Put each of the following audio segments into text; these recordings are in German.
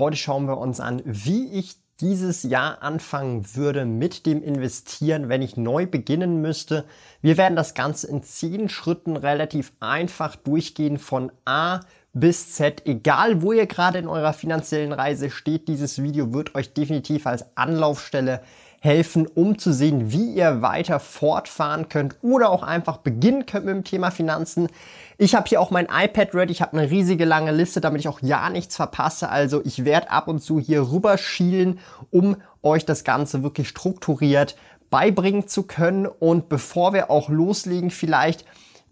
Heute schauen wir uns an, wie ich dieses Jahr anfangen würde mit dem Investieren, wenn ich neu beginnen müsste. Wir werden das Ganze in zehn Schritten relativ einfach durchgehen von A bis Z. Egal wo ihr gerade in eurer finanziellen Reise steht, dieses Video wird euch definitiv als Anlaufstelle helfen, um zu sehen, wie ihr weiter fortfahren könnt oder auch einfach beginnen könnt mit dem Thema Finanzen. Ich habe hier auch mein iPad ready. Ich habe eine riesige lange Liste, damit ich auch ja nichts verpasse. Also ich werde ab und zu hier rüber schielen, um euch das Ganze wirklich strukturiert beibringen zu können. Und bevor wir auch loslegen, vielleicht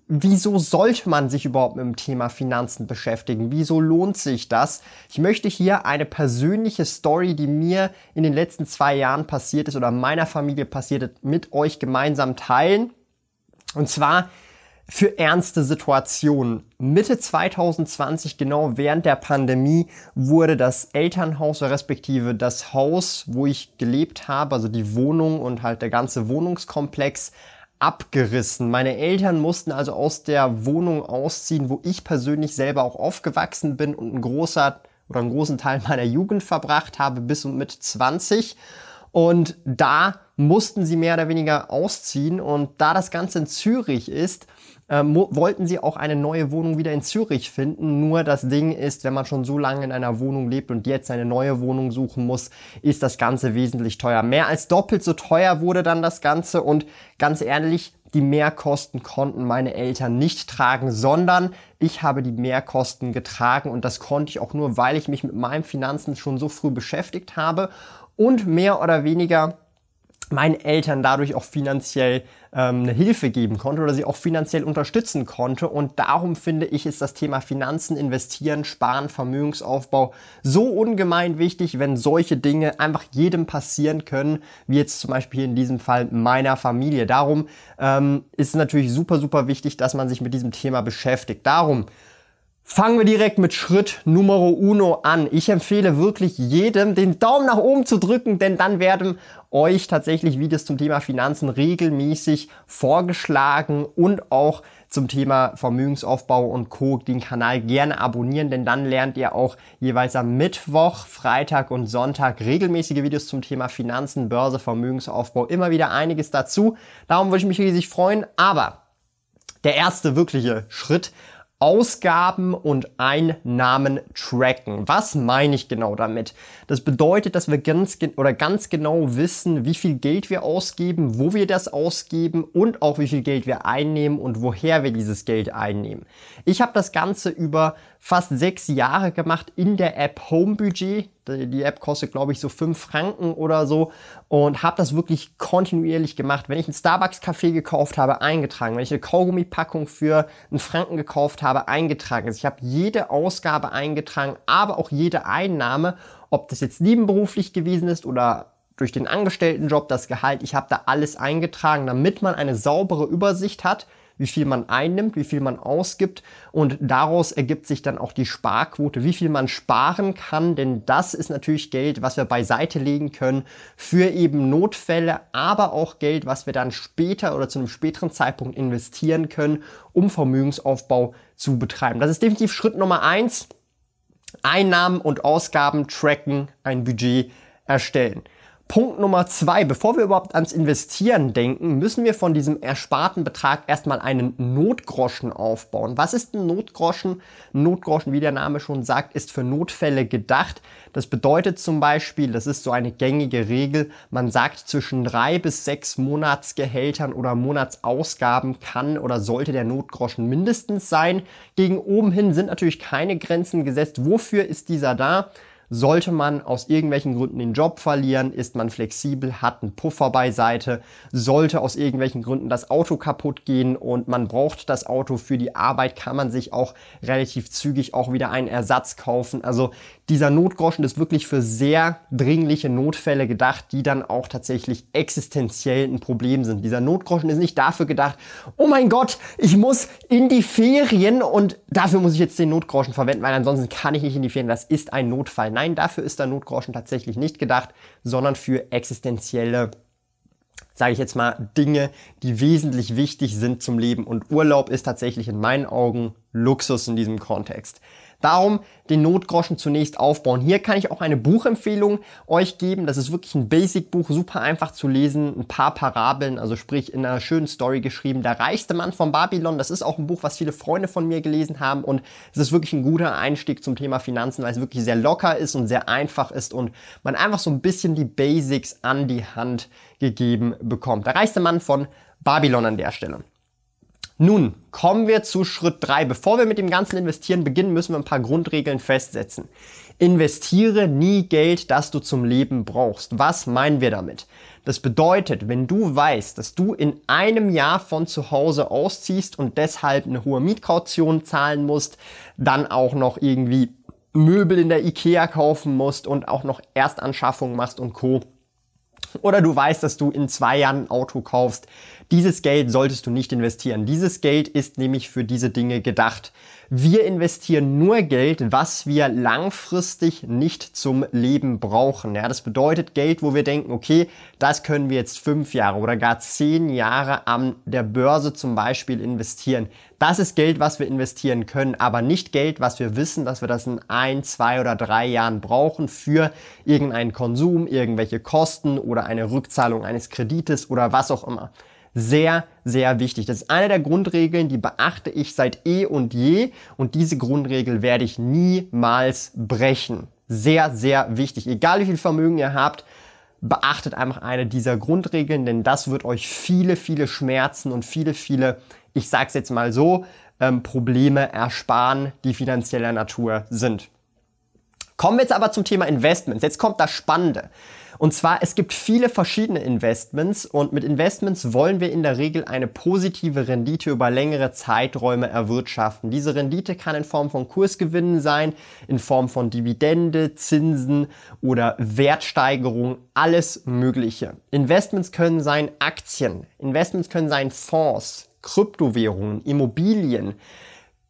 wieso sollte man sich überhaupt mit dem Thema Finanzen beschäftigen? Wieso lohnt sich das? Ich möchte hier eine persönliche Story, die mir in den letzten zwei Jahren passiert ist oder meiner Familie passiert ist, mit euch gemeinsam teilen. Und zwar für ernste Situationen. Mitte 2020, genau während der Pandemie, wurde das Elternhaus respektive das Haus, wo ich gelebt habe, also die Wohnung und halt der ganze Wohnungskomplex, abgerissen. Meine Eltern mussten also aus der Wohnung ausziehen, wo ich persönlich selber auch aufgewachsen bin und ein großer oder einen großen Teil meiner Jugend verbracht habe, bis und mit 20. Und da mussten sie mehr oder weniger ausziehen. Und da das Ganze in Zürich ist, äh, wollten sie auch eine neue Wohnung wieder in Zürich finden. Nur das Ding ist, wenn man schon so lange in einer Wohnung lebt und jetzt eine neue Wohnung suchen muss, ist das Ganze wesentlich teuer. Mehr als doppelt so teuer wurde dann das Ganze und ganz ehrlich, die Mehrkosten konnten meine Eltern nicht tragen, sondern ich habe die Mehrkosten getragen und das konnte ich auch nur, weil ich mich mit meinen Finanzen schon so früh beschäftigt habe und mehr oder weniger meinen Eltern dadurch auch finanziell ähm, eine Hilfe geben konnte oder sie auch finanziell unterstützen konnte. Und darum finde ich, ist das Thema Finanzen, Investieren, Sparen, Vermögensaufbau so ungemein wichtig, wenn solche Dinge einfach jedem passieren können, wie jetzt zum Beispiel hier in diesem Fall meiner Familie. Darum ähm, ist es natürlich super, super wichtig, dass man sich mit diesem Thema beschäftigt. Darum Fangen wir direkt mit Schritt Numero uno an. Ich empfehle wirklich jedem, den Daumen nach oben zu drücken, denn dann werden euch tatsächlich Videos zum Thema Finanzen regelmäßig vorgeschlagen und auch zum Thema Vermögensaufbau und Co. den Kanal gerne abonnieren, denn dann lernt ihr auch jeweils am Mittwoch, Freitag und Sonntag regelmäßige Videos zum Thema Finanzen, Börse, Vermögensaufbau, immer wieder einiges dazu. Darum würde ich mich riesig freuen, aber der erste wirkliche Schritt Ausgaben und Einnahmen tracken. Was meine ich genau damit? Das bedeutet, dass wir ganz oder ganz genau wissen, wie viel Geld wir ausgeben, wo wir das ausgeben und auch wie viel Geld wir einnehmen und woher wir dieses Geld einnehmen. Ich habe das Ganze über fast sechs Jahre gemacht in der App Home Budget. Die App kostet, glaube ich, so fünf Franken oder so und habe das wirklich kontinuierlich gemacht. Wenn ich einen Starbucks-Kaffee gekauft habe, eingetragen. Wenn ich eine Kaugummi-Packung für einen Franken gekauft habe, eingetragen. Also ich habe jede Ausgabe eingetragen, aber auch jede Einnahme, ob das jetzt nebenberuflich gewesen ist oder durch den Angestelltenjob, das Gehalt, ich habe da alles eingetragen, damit man eine saubere Übersicht hat, wie viel man einnimmt, wie viel man ausgibt und daraus ergibt sich dann auch die Sparquote, wie viel man sparen kann, denn das ist natürlich Geld, was wir beiseite legen können für eben Notfälle, aber auch Geld, was wir dann später oder zu einem späteren Zeitpunkt investieren können, um Vermögensaufbau zu betreiben. Das ist definitiv Schritt Nummer eins. Einnahmen und Ausgaben tracken, ein Budget erstellen. Punkt Nummer zwei, bevor wir überhaupt ans Investieren denken, müssen wir von diesem ersparten Betrag erstmal einen Notgroschen aufbauen. Was ist ein Notgroschen? Notgroschen, wie der Name schon sagt, ist für Notfälle gedacht. Das bedeutet zum Beispiel, das ist so eine gängige Regel, man sagt zwischen drei bis sechs Monatsgehältern oder Monatsausgaben kann oder sollte der Notgroschen mindestens sein. Gegen oben hin sind natürlich keine Grenzen gesetzt. Wofür ist dieser da? Sollte man aus irgendwelchen Gründen den Job verlieren, ist man flexibel, hat einen Puffer beiseite. Sollte aus irgendwelchen Gründen das Auto kaputt gehen und man braucht das Auto für die Arbeit, kann man sich auch relativ zügig auch wieder einen Ersatz kaufen. Also dieser Notgroschen ist wirklich für sehr dringliche Notfälle gedacht, die dann auch tatsächlich existenziell ein Problem sind. Dieser Notgroschen ist nicht dafür gedacht, oh mein Gott, ich muss in die Ferien und dafür muss ich jetzt den Notgroschen verwenden, weil ansonsten kann ich nicht in die Ferien. Das ist ein Notfall. Nein, dafür ist der Notgroschen tatsächlich nicht gedacht, sondern für existenzielle sage ich jetzt mal, Dinge, die wesentlich wichtig sind zum Leben. Und Urlaub ist tatsächlich in meinen Augen Luxus in diesem Kontext. Darum den Notgroschen zunächst aufbauen. Hier kann ich auch eine Buchempfehlung euch geben. Das ist wirklich ein Basic-Buch, super einfach zu lesen, ein paar Parabeln, also sprich in einer schönen Story geschrieben. Der reichste Mann von Babylon, das ist auch ein Buch, was viele Freunde von mir gelesen haben und es ist wirklich ein guter Einstieg zum Thema Finanzen, weil es wirklich sehr locker ist und sehr einfach ist und man einfach so ein bisschen die Basics an die Hand gegeben bekommt. Der reichste Mann von Babylon an der Stelle. Nun kommen wir zu Schritt drei. Bevor wir mit dem ganzen Investieren beginnen, müssen wir ein paar Grundregeln festsetzen. Investiere nie Geld, das du zum Leben brauchst. Was meinen wir damit? Das bedeutet, wenn du weißt, dass du in einem Jahr von zu Hause ausziehst und deshalb eine hohe Mietkaution zahlen musst, dann auch noch irgendwie Möbel in der Ikea kaufen musst und auch noch Erstanschaffung machst und Co. Oder du weißt, dass du in zwei Jahren ein Auto kaufst, dieses Geld solltest du nicht investieren. Dieses Geld ist nämlich für diese Dinge gedacht. Wir investieren nur Geld, was wir langfristig nicht zum Leben brauchen. Ja, das bedeutet Geld, wo wir denken, okay, das können wir jetzt fünf Jahre oder gar zehn Jahre an der Börse zum Beispiel investieren. Das ist Geld, was wir investieren können, aber nicht Geld, was wir wissen, dass wir das in ein, zwei oder drei Jahren brauchen für irgendeinen Konsum, irgendwelche Kosten oder eine Rückzahlung eines Kredites oder was auch immer sehr, sehr wichtig. Das ist eine der Grundregeln, die beachte ich seit eh und je und diese Grundregel werde ich niemals brechen. Sehr, sehr wichtig. Egal wie viel Vermögen ihr habt, beachtet einfach eine dieser Grundregeln, denn das wird euch viele, viele Schmerzen und viele, viele, ich sag's jetzt mal so, ähm, Probleme ersparen, die finanzieller Natur sind. Kommen wir jetzt aber zum Thema Investments. Jetzt kommt das Spannende. Und zwar, es gibt viele verschiedene Investments und mit Investments wollen wir in der Regel eine positive Rendite über längere Zeiträume erwirtschaften. Diese Rendite kann in Form von Kursgewinnen sein, in Form von Dividende, Zinsen oder Wertsteigerung, alles Mögliche. Investments können sein Aktien, Investments können sein Fonds, Kryptowährungen, Immobilien,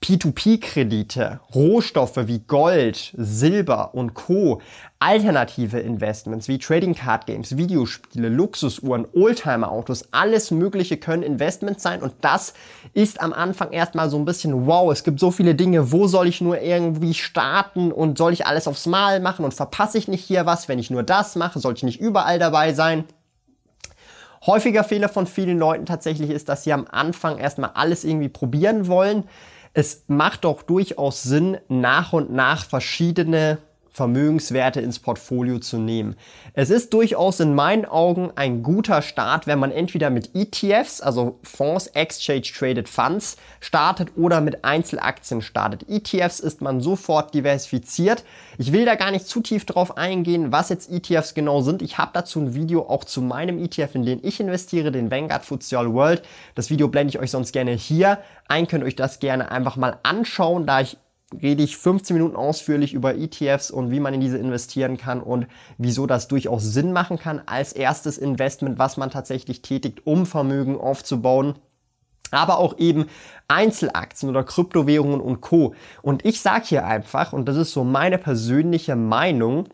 P2P-Kredite, Rohstoffe wie Gold, Silber und Co., alternative Investments wie Trading Card Games, Videospiele, Luxusuhren, Oldtimer-Autos, alles Mögliche können Investments sein und das ist am Anfang erstmal so ein bisschen wow, es gibt so viele Dinge, wo soll ich nur irgendwie starten und soll ich alles aufs Mal machen und verpasse ich nicht hier was, wenn ich nur das mache, soll ich nicht überall dabei sein? Häufiger Fehler von vielen Leuten tatsächlich ist, dass sie am Anfang erstmal alles irgendwie probieren wollen. Es macht doch durchaus Sinn, nach und nach verschiedene Vermögenswerte ins Portfolio zu nehmen. Es ist durchaus in meinen Augen ein guter Start, wenn man entweder mit ETFs, also Fonds Exchange Traded Funds, startet oder mit Einzelaktien startet. ETFs ist man sofort diversifiziert. Ich will da gar nicht zu tief drauf eingehen, was jetzt ETFs genau sind. Ich habe dazu ein Video auch zu meinem ETF, in den ich investiere, den Vanguard FTSE All World. Das Video blende ich euch sonst gerne hier ein. Könnt euch das gerne einfach mal anschauen, da ich rede ich 15 Minuten ausführlich über ETFs und wie man in diese investieren kann und wieso das durchaus Sinn machen kann als erstes Investment, was man tatsächlich tätigt, um Vermögen aufzubauen. Aber auch eben Einzelaktien oder Kryptowährungen und Co. Und ich sage hier einfach, und das ist so meine persönliche Meinung,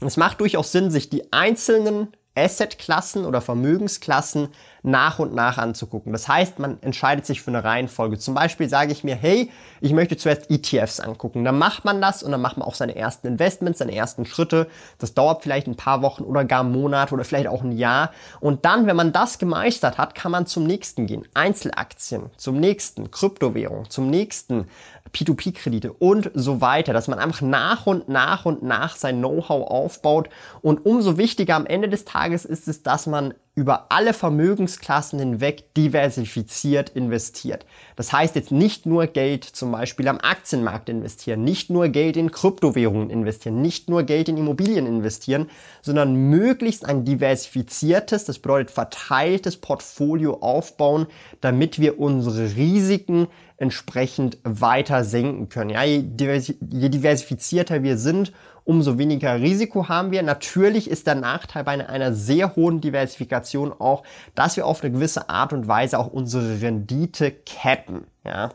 es macht durchaus Sinn, sich die einzelnen Assetklassen oder Vermögensklassen nach und nach anzugucken. Das heißt, man entscheidet sich für eine Reihenfolge. Zum Beispiel sage ich mir, hey, ich möchte zuerst ETFs angucken. Dann macht man das und dann macht man auch seine ersten Investments, seine ersten Schritte. Das dauert vielleicht ein paar Wochen oder gar Monate oder vielleicht auch ein Jahr. Und dann, wenn man das gemeistert hat, kann man zum nächsten gehen. Einzelaktien, zum nächsten Kryptowährung, zum nächsten P2P-Kredite und so weiter, dass man einfach nach und nach und nach sein Know-how aufbaut. Und umso wichtiger am Ende des Tages ist es, dass man über alle Vermögensklassen hinweg diversifiziert investiert. Das heißt jetzt nicht nur Geld zum Beispiel am Aktienmarkt investieren, nicht nur Geld in Kryptowährungen investieren, nicht nur Geld in Immobilien investieren, sondern möglichst ein diversifiziertes, das bedeutet verteiltes Portfolio aufbauen, damit wir unsere Risiken entsprechend weiter senken können. Ja, je, diversifizierter wir sind, umso weniger Risiko haben wir. Natürlich ist der Nachteil bei einer sehr hohen Diversifikation auch, dass wir auf eine gewisse Art und Weise auch unsere Rendite cappen. Ja.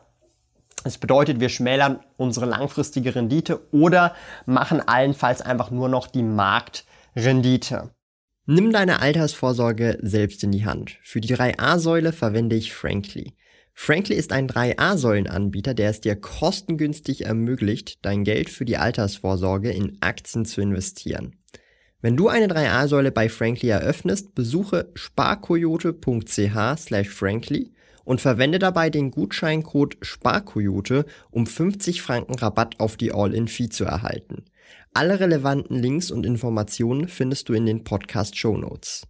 Das bedeutet, wir schmälern unsere langfristige Rendite oder machen allenfalls einfach nur noch die Marktrendite. Nimm deine Altersvorsorge selbst in die Hand. Für die 3a-Säule verwende ich Frankly. Frankly ist ein 3A-Säulenanbieter, der es dir kostengünstig ermöglicht, dein Geld für die Altersvorsorge in Aktien zu investieren. Wenn du eine 3A-Säule bei Frankly eröffnest, besuche sparkoyote.ch slash frankly und verwende dabei den Gutscheincode SPARKOYOTE, um 50 Franken Rabatt auf die All-In-Fee zu erhalten. Alle relevanten Links und Informationen findest du in den Podcast Show Notes.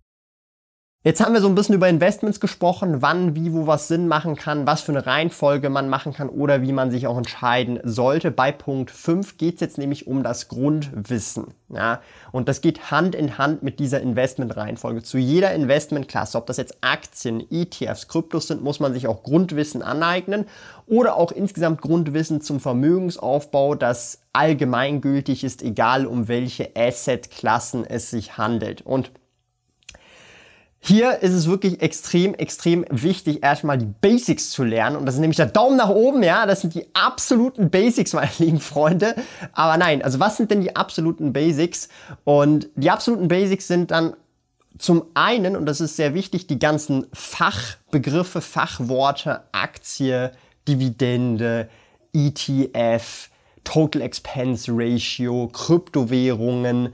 Jetzt haben wir so ein bisschen über Investments gesprochen, wann, wie, wo was Sinn machen kann, was für eine Reihenfolge man machen kann oder wie man sich auch entscheiden sollte. Bei Punkt 5 geht es jetzt nämlich um das Grundwissen. Ja? Und das geht Hand in Hand mit dieser Investment-Reihenfolge. Zu jeder Investmentklasse, ob das jetzt Aktien, ETFs, Kryptos sind, muss man sich auch Grundwissen aneignen oder auch insgesamt Grundwissen zum Vermögensaufbau, das allgemeingültig ist, egal um welche Asset-Klassen es sich handelt. Und hier ist es wirklich extrem, extrem wichtig, erstmal die Basics zu lernen. Und das ist nämlich der Daumen nach oben, ja. Das sind die absoluten Basics, meine lieben Freunde. Aber nein, also was sind denn die absoluten Basics? Und die absoluten Basics sind dann zum einen, und das ist sehr wichtig, die ganzen Fachbegriffe, Fachworte, Aktie, Dividende, ETF, Total Expense Ratio, Kryptowährungen,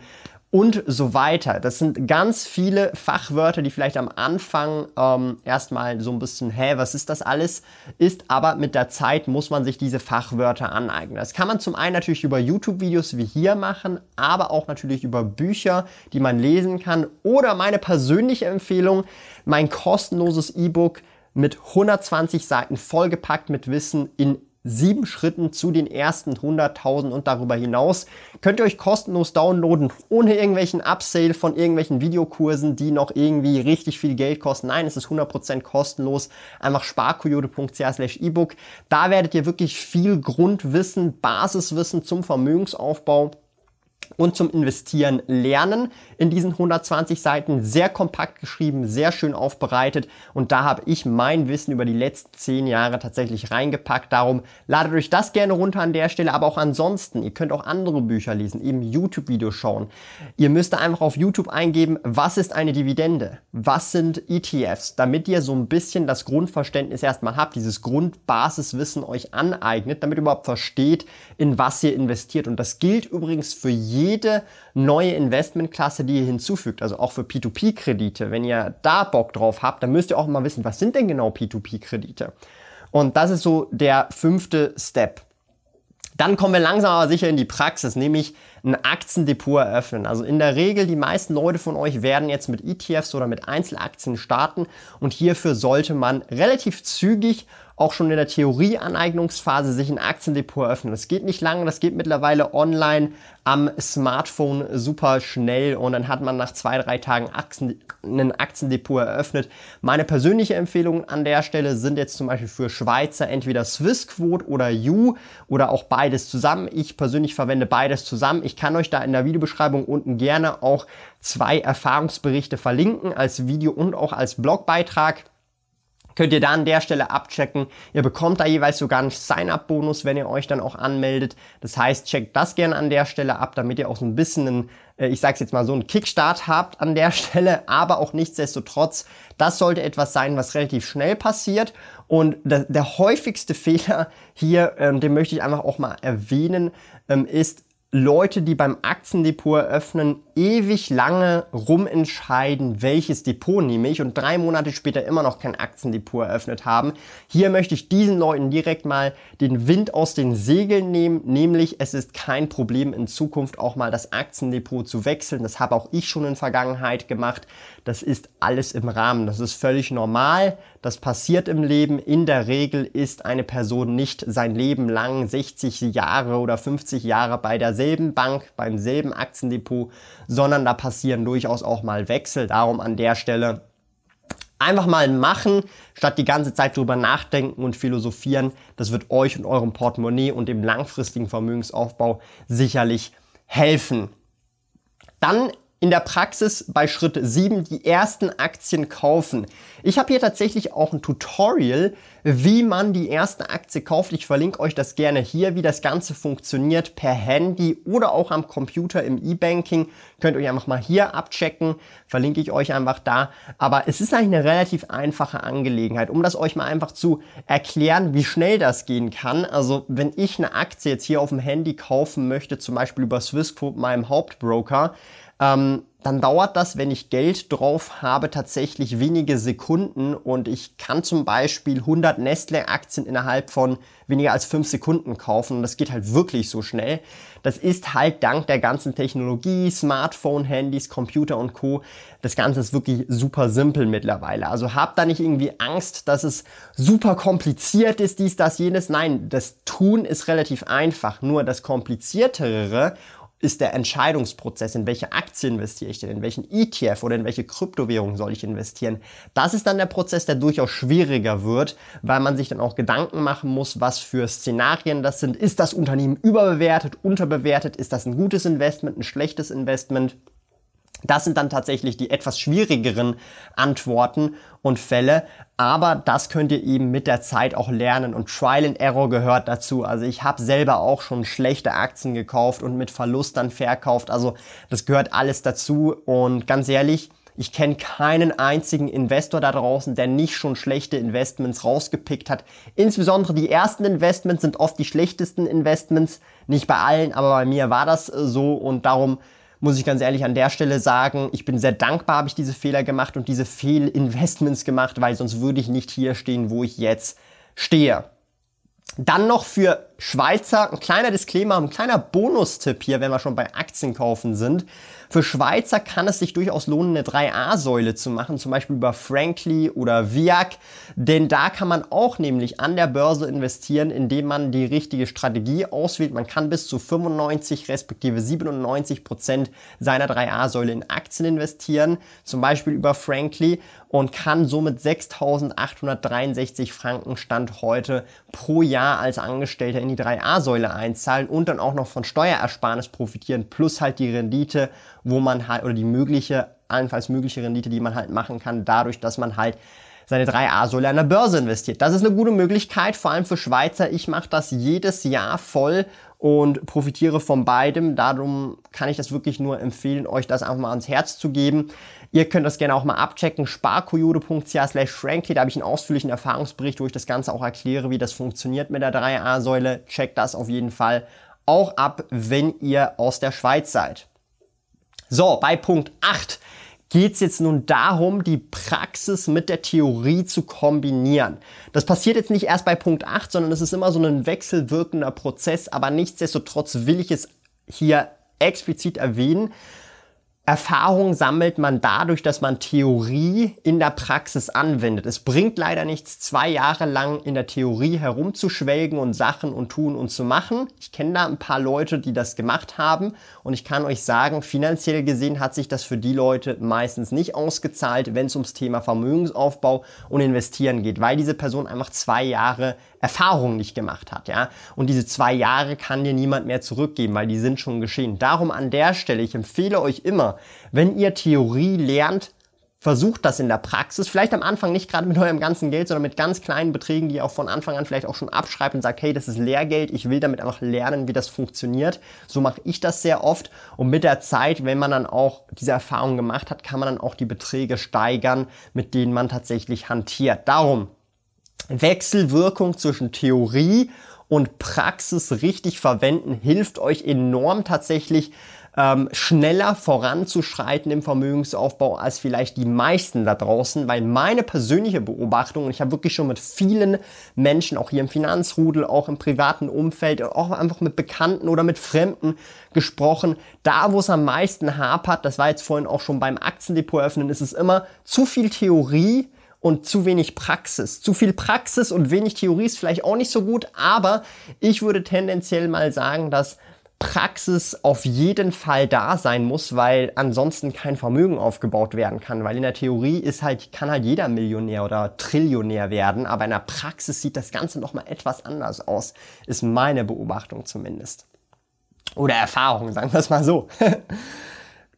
und so weiter. Das sind ganz viele Fachwörter, die vielleicht am Anfang ähm, erstmal so ein bisschen, hä, was ist das alles? Ist, aber mit der Zeit muss man sich diese Fachwörter aneignen. Das kann man zum einen natürlich über YouTube-Videos wie hier machen, aber auch natürlich über Bücher, die man lesen kann. Oder meine persönliche Empfehlung, mein kostenloses E-Book mit 120 Seiten vollgepackt mit Wissen in sieben Schritten zu den ersten 100.000 und darüber hinaus. Könnt ihr euch kostenlos downloaden, ohne irgendwelchen Upsale von irgendwelchen Videokursen, die noch irgendwie richtig viel Geld kosten. Nein, es ist 100% kostenlos. Einfach sparkoyote.ch slash ebook. Da werdet ihr wirklich viel Grundwissen, Basiswissen zum Vermögensaufbau und zum Investieren lernen. In diesen 120 Seiten sehr kompakt geschrieben, sehr schön aufbereitet und da habe ich mein Wissen über die letzten 10 Jahre tatsächlich reingepackt. Darum ladet euch das gerne runter an der Stelle, aber auch ansonsten, ihr könnt auch andere Bücher lesen, eben YouTube-Videos schauen. Ihr müsst einfach auf YouTube eingeben, was ist eine Dividende? Was sind ETFs? Damit ihr so ein bisschen das Grundverständnis erstmal habt, dieses Grundbasiswissen euch aneignet, damit ihr überhaupt versteht, in was ihr investiert. Und das gilt übrigens für jede neue Investmentklasse, die ihr hinzufügt, also auch für P2P-Kredite. Wenn ihr da Bock drauf habt, dann müsst ihr auch mal wissen, was sind denn genau P2P-Kredite? Und das ist so der fünfte Step. Dann kommen wir langsam aber sicher in die Praxis, nämlich ein Aktiendepot eröffnen. Also in der Regel, die meisten Leute von euch werden jetzt mit ETFs oder mit Einzelaktien starten und hierfür sollte man relativ zügig auch schon in der Theorieaneignungsphase sich ein Aktiendepot eröffnen. Das geht nicht lange, das geht mittlerweile online am Smartphone super schnell und dann hat man nach zwei, drei Tagen Aktien, ein Aktiendepot eröffnet. Meine persönliche Empfehlung an der Stelle sind jetzt zum Beispiel für Schweizer entweder Swissquote oder You oder auch beides zusammen. Ich persönlich verwende beides zusammen. Ich kann euch da in der Videobeschreibung unten gerne auch zwei Erfahrungsberichte verlinken als Video und auch als Blogbeitrag könnt ihr da an der Stelle abchecken. Ihr bekommt da jeweils sogar einen Sign-up-Bonus, wenn ihr euch dann auch anmeldet. Das heißt, checkt das gerne an der Stelle ab, damit ihr auch so ein bisschen einen, äh, ich sag's jetzt mal so, einen Kickstart habt an der Stelle, aber auch nichtsdestotrotz, das sollte etwas sein, was relativ schnell passiert. Und der, der häufigste Fehler hier, ähm, den möchte ich einfach auch mal erwähnen, ähm, ist, Leute, die beim Aktiendepot eröffnen, ewig lange rumentscheiden, welches Depot nehme ich und drei Monate später immer noch kein Aktiendepot eröffnet haben. Hier möchte ich diesen Leuten direkt mal den Wind aus den Segeln nehmen, nämlich es ist kein Problem in Zukunft auch mal das Aktiendepot zu wechseln. Das habe auch ich schon in Vergangenheit gemacht. Das ist alles im Rahmen. Das ist völlig normal. Das passiert im Leben. In der Regel ist eine Person nicht sein Leben lang 60 Jahre oder 50 Jahre bei derselben Bank, beim selben Aktiendepot, sondern da passieren durchaus auch mal Wechsel. Darum an der Stelle einfach mal machen, statt die ganze Zeit drüber nachdenken und philosophieren. Das wird euch und eurem Portemonnaie und dem langfristigen Vermögensaufbau sicherlich helfen. Dann in der Praxis bei Schritt 7 die ersten Aktien kaufen. Ich habe hier tatsächlich auch ein Tutorial, wie man die erste Aktie kauft. Ich verlinke euch das gerne hier, wie das Ganze funktioniert per Handy oder auch am Computer im E-Banking. Könnt ihr euch einfach mal hier abchecken, verlinke ich euch einfach da. Aber es ist eigentlich eine relativ einfache Angelegenheit, um das euch mal einfach zu erklären, wie schnell das gehen kann. Also wenn ich eine Aktie jetzt hier auf dem Handy kaufen möchte, zum Beispiel über Swissquote, meinem Hauptbroker, ähm, dann dauert das, wenn ich Geld drauf habe, tatsächlich wenige Sekunden und ich kann zum Beispiel 100 Nestle-Aktien innerhalb von weniger als 5 Sekunden kaufen und das geht halt wirklich so schnell. Das ist halt dank der ganzen Technologie, Smartphone, Handys, Computer und Co. Das Ganze ist wirklich super simpel mittlerweile. Also habt da nicht irgendwie Angst, dass es super kompliziert ist, dies, das, jenes. Nein, das Tun ist relativ einfach. Nur das Kompliziertere ist der Entscheidungsprozess, in welche Aktie investiere ich denn, in welchen ETF oder in welche Kryptowährung soll ich investieren. Das ist dann der Prozess, der durchaus schwieriger wird, weil man sich dann auch Gedanken machen muss, was für Szenarien das sind. Ist das Unternehmen überbewertet, unterbewertet? Ist das ein gutes Investment, ein schlechtes Investment? Das sind dann tatsächlich die etwas schwierigeren Antworten und Fälle, aber das könnt ihr eben mit der Zeit auch lernen und Trial and Error gehört dazu. Also ich habe selber auch schon schlechte Aktien gekauft und mit Verlust dann verkauft. Also das gehört alles dazu und ganz ehrlich, ich kenne keinen einzigen Investor da draußen, der nicht schon schlechte Investments rausgepickt hat. Insbesondere die ersten Investments sind oft die schlechtesten Investments. Nicht bei allen, aber bei mir war das so und darum muss ich ganz ehrlich an der Stelle sagen, ich bin sehr dankbar, habe ich diese Fehler gemacht und diese Fehlinvestments gemacht, weil sonst würde ich nicht hier stehen, wo ich jetzt stehe. Dann noch für Schweizer ein kleiner Disclaimer, ein kleiner Bonustipp hier, wenn wir schon bei Aktien kaufen sind. Für Schweizer kann es sich durchaus lohnen, eine 3A-Säule zu machen, zum Beispiel über Frankly oder Viac, denn da kann man auch nämlich an der Börse investieren, indem man die richtige Strategie auswählt. Man kann bis zu 95 respektive 97 Prozent seiner 3A-Säule in Aktien investieren, zum Beispiel über Frankly und kann somit 6.863 Franken Stand heute pro Jahr als Angestellter in die 3A-Säule einzahlen und dann auch noch von Steuerersparnis profitieren, plus halt die Rendite wo man halt, oder die mögliche, allenfalls mögliche Rendite, die man halt machen kann, dadurch, dass man halt seine 3A-Säule an der Börse investiert. Das ist eine gute Möglichkeit, vor allem für Schweizer. Ich mache das jedes Jahr voll und profitiere von beidem. Darum kann ich das wirklich nur empfehlen, euch das einfach mal ans Herz zu geben. Ihr könnt das gerne auch mal abchecken. sparkoyote.ch slash frankly. Da habe ich einen ausführlichen Erfahrungsbericht, wo ich das Ganze auch erkläre, wie das funktioniert mit der 3A-Säule. Checkt das auf jeden Fall auch ab, wenn ihr aus der Schweiz seid. So, bei Punkt 8 geht es jetzt nun darum, die Praxis mit der Theorie zu kombinieren. Das passiert jetzt nicht erst bei Punkt 8, sondern es ist immer so ein wechselwirkender Prozess, aber nichtsdestotrotz will ich es hier explizit erwähnen, Erfahrung sammelt man dadurch, dass man Theorie in der Praxis anwendet. Es bringt leider nichts, zwei Jahre lang in der Theorie herumzuschwelgen und Sachen und tun und zu machen. Ich kenne da ein paar Leute, die das gemacht haben und ich kann euch sagen, finanziell gesehen hat sich das für die Leute meistens nicht ausgezahlt, wenn es ums Thema Vermögensaufbau und Investieren geht, weil diese Person einfach zwei Jahre Erfahrung nicht gemacht hat, ja. Und diese zwei Jahre kann dir niemand mehr zurückgeben, weil die sind schon geschehen. Darum an der Stelle, ich empfehle euch immer, wenn ihr Theorie lernt, versucht das in der Praxis, vielleicht am Anfang nicht gerade mit eurem ganzen Geld, sondern mit ganz kleinen Beträgen, die ihr auch von Anfang an vielleicht auch schon abschreibt und sagt, hey, das ist Lehrgeld, ich will damit einfach lernen, wie das funktioniert. So mache ich das sehr oft und mit der Zeit, wenn man dann auch diese Erfahrung gemacht hat, kann man dann auch die Beträge steigern, mit denen man tatsächlich hantiert. Darum Wechselwirkung zwischen Theorie und Praxis richtig verwenden hilft euch enorm tatsächlich ähm, schneller voranzuschreiten im Vermögensaufbau als vielleicht die meisten da draußen, weil meine persönliche Beobachtung, und ich habe wirklich schon mit vielen Menschen, auch hier im Finanzrudel, auch im privaten Umfeld, auch einfach mit Bekannten oder mit Fremden gesprochen, da wo es am meisten hapert, das war jetzt vorhin auch schon beim Aktiendepot öffnen, ist es immer zu viel Theorie, und zu wenig Praxis. Zu viel Praxis und wenig Theorie ist vielleicht auch nicht so gut, aber ich würde tendenziell mal sagen, dass Praxis auf jeden Fall da sein muss, weil ansonsten kein Vermögen aufgebaut werden kann. Weil in der Theorie ist halt, kann halt jeder Millionär oder Trillionär werden, aber in der Praxis sieht das Ganze nochmal etwas anders aus. Ist meine Beobachtung zumindest. Oder Erfahrung, sagen wir es mal so.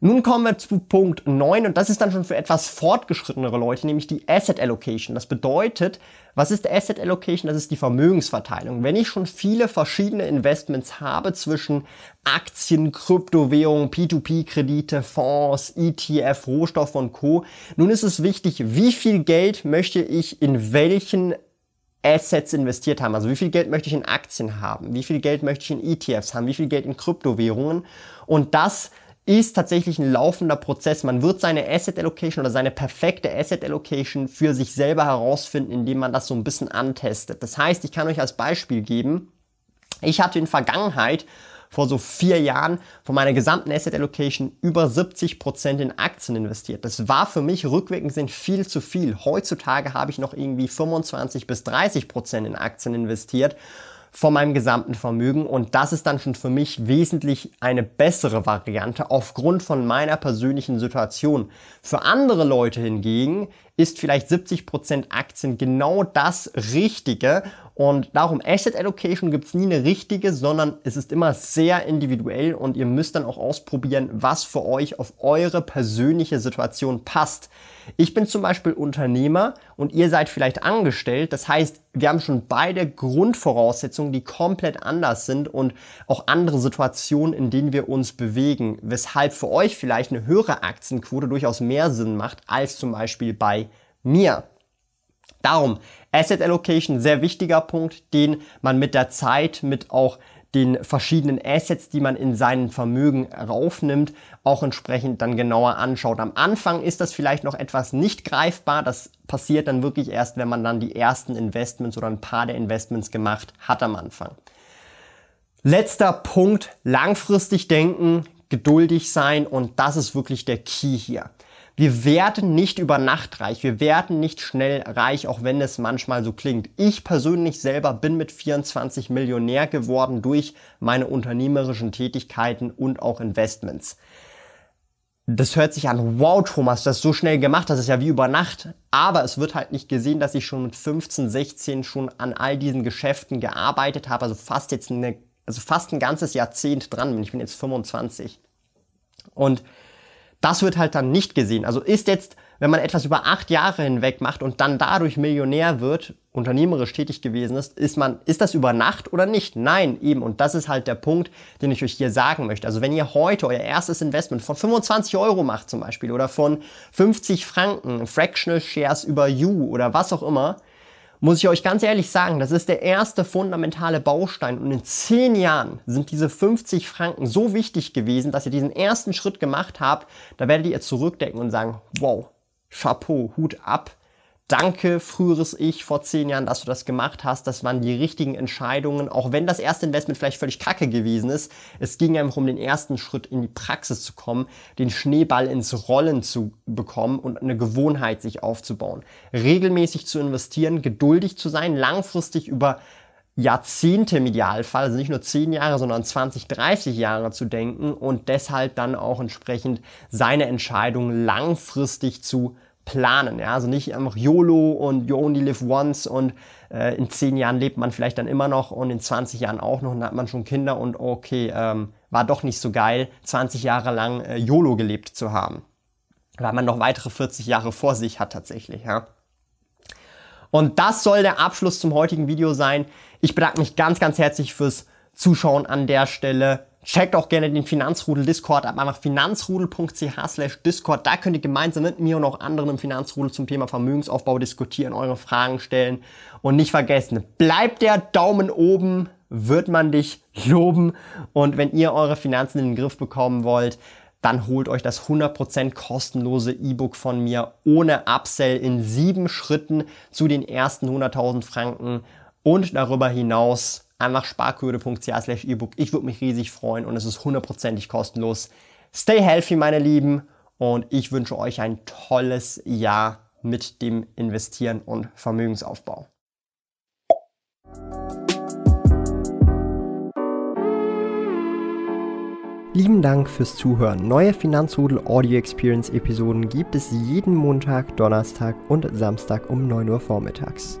Nun kommen wir zu Punkt 9 und das ist dann schon für etwas fortgeschrittenere Leute, nämlich die Asset Allocation. Das bedeutet, was ist Asset Allocation? Das ist die Vermögensverteilung. Wenn ich schon viele verschiedene Investments habe zwischen Aktien, Kryptowährungen, P2P-Kredite, Fonds, ETF, Rohstoff und Co., nun ist es wichtig, wie viel Geld möchte ich in welchen Assets investiert haben. Also wie viel Geld möchte ich in Aktien haben? Wie viel Geld möchte ich in ETFs haben? Wie viel Geld in Kryptowährungen? Und das ist tatsächlich ein laufender Prozess. Man wird seine Asset Allocation oder seine perfekte Asset Allocation für sich selber herausfinden, indem man das so ein bisschen antestet. Das heißt, ich kann euch als Beispiel geben, ich hatte in Vergangenheit vor so vier Jahren von meiner gesamten Asset Allocation über 70 Prozent in Aktien investiert. Das war für mich rückwirkend sind viel zu viel. Heutzutage habe ich noch irgendwie 25 bis 30 Prozent in Aktien investiert von meinem gesamten Vermögen und das ist dann schon für mich wesentlich eine bessere Variante aufgrund von meiner persönlichen Situation. Für andere Leute hingegen ist vielleicht 70% Aktien genau das Richtige und darum Asset Allocation gibt's nie eine richtige, sondern es ist immer sehr individuell und ihr müsst dann auch ausprobieren, was für euch auf eure persönliche Situation passt. Ich bin zum Beispiel Unternehmer und ihr seid vielleicht angestellt. Das heißt, wir haben schon beide Grundvoraussetzungen, die komplett anders sind und auch andere Situationen, in denen wir uns bewegen, weshalb für euch vielleicht eine höhere Aktienquote durchaus mehr Sinn macht als zum Beispiel bei mir. Darum, Asset Allocation, sehr wichtiger Punkt, den man mit der Zeit, mit auch den verschiedenen Assets, die man in seinen Vermögen raufnimmt, auch entsprechend dann genauer anschaut. Am Anfang ist das vielleicht noch etwas nicht greifbar. Das passiert dann wirklich erst, wenn man dann die ersten Investments oder ein paar der Investments gemacht hat am Anfang. Letzter Punkt, langfristig denken, geduldig sein und das ist wirklich der Key hier. Wir werden nicht über Nacht reich, wir werden nicht schnell reich, auch wenn es manchmal so klingt. Ich persönlich selber bin mit 24 Millionär geworden durch meine unternehmerischen Tätigkeiten und auch Investments. Das hört sich an, wow Thomas, das so schnell gemacht, das ist ja wie über Nacht. Aber es wird halt nicht gesehen, dass ich schon mit 15, 16 schon an all diesen Geschäften gearbeitet habe, also fast jetzt eine, also fast ein ganzes Jahrzehnt dran bin. Ich bin jetzt 25. Und das wird halt dann nicht gesehen. Also ist jetzt, wenn man etwas über acht Jahre hinweg macht und dann dadurch Millionär wird, unternehmerisch tätig gewesen ist, ist man, ist das über Nacht oder nicht? Nein, eben. Und das ist halt der Punkt, den ich euch hier sagen möchte. Also wenn ihr heute euer erstes Investment von 25 Euro macht zum Beispiel oder von 50 Franken, Fractional Shares über You oder was auch immer, muss ich euch ganz ehrlich sagen, das ist der erste fundamentale Baustein. Und in zehn Jahren sind diese 50 Franken so wichtig gewesen, dass ihr diesen ersten Schritt gemacht habt, da werdet ihr zurückdenken und sagen, wow, Chapeau, Hut ab, Danke, früheres Ich vor zehn Jahren, dass du das gemacht hast. Das waren die richtigen Entscheidungen, auch wenn das erste Investment vielleicht völlig kacke gewesen ist. Es ging einfach um den ersten Schritt in die Praxis zu kommen, den Schneeball ins Rollen zu bekommen und eine Gewohnheit sich aufzubauen. Regelmäßig zu investieren, geduldig zu sein, langfristig über Jahrzehnte im Idealfall, also nicht nur 10 Jahre, sondern 20, 30 Jahre zu denken und deshalb dann auch entsprechend seine Entscheidung langfristig zu planen. Ja? Also nicht einfach YOLO und You only live once und äh, in zehn Jahren lebt man vielleicht dann immer noch und in 20 Jahren auch noch und dann hat man schon Kinder und okay, ähm, war doch nicht so geil, 20 Jahre lang äh, YOLO gelebt zu haben. Weil man noch weitere 40 Jahre vor sich hat tatsächlich. Ja? Und das soll der Abschluss zum heutigen Video sein. Ich bedanke mich ganz, ganz herzlich fürs Zuschauen an der Stelle. Checkt auch gerne den Finanzrudel Discord ab, einfach finanzrudel.ch slash Discord. Da könnt ihr gemeinsam mit mir und auch anderen im Finanzrudel zum Thema Vermögensaufbau diskutieren, eure Fragen stellen. Und nicht vergessen, bleibt der Daumen oben, wird man dich loben. Und wenn ihr eure Finanzen in den Griff bekommen wollt, dann holt euch das 100% kostenlose E-Book von mir ohne Upsell in sieben Schritten zu den ersten 100.000 Franken und darüber hinaus einfach sparkurve.ch E-Book. Ich würde mich riesig freuen und es ist hundertprozentig kostenlos. Stay healthy, meine Lieben, und ich wünsche euch ein tolles Jahr mit dem Investieren und Vermögensaufbau. Lieben Dank fürs Zuhören. Neue Finanzrudel Audio Experience Episoden gibt es jeden Montag, Donnerstag und Samstag um 9 Uhr vormittags.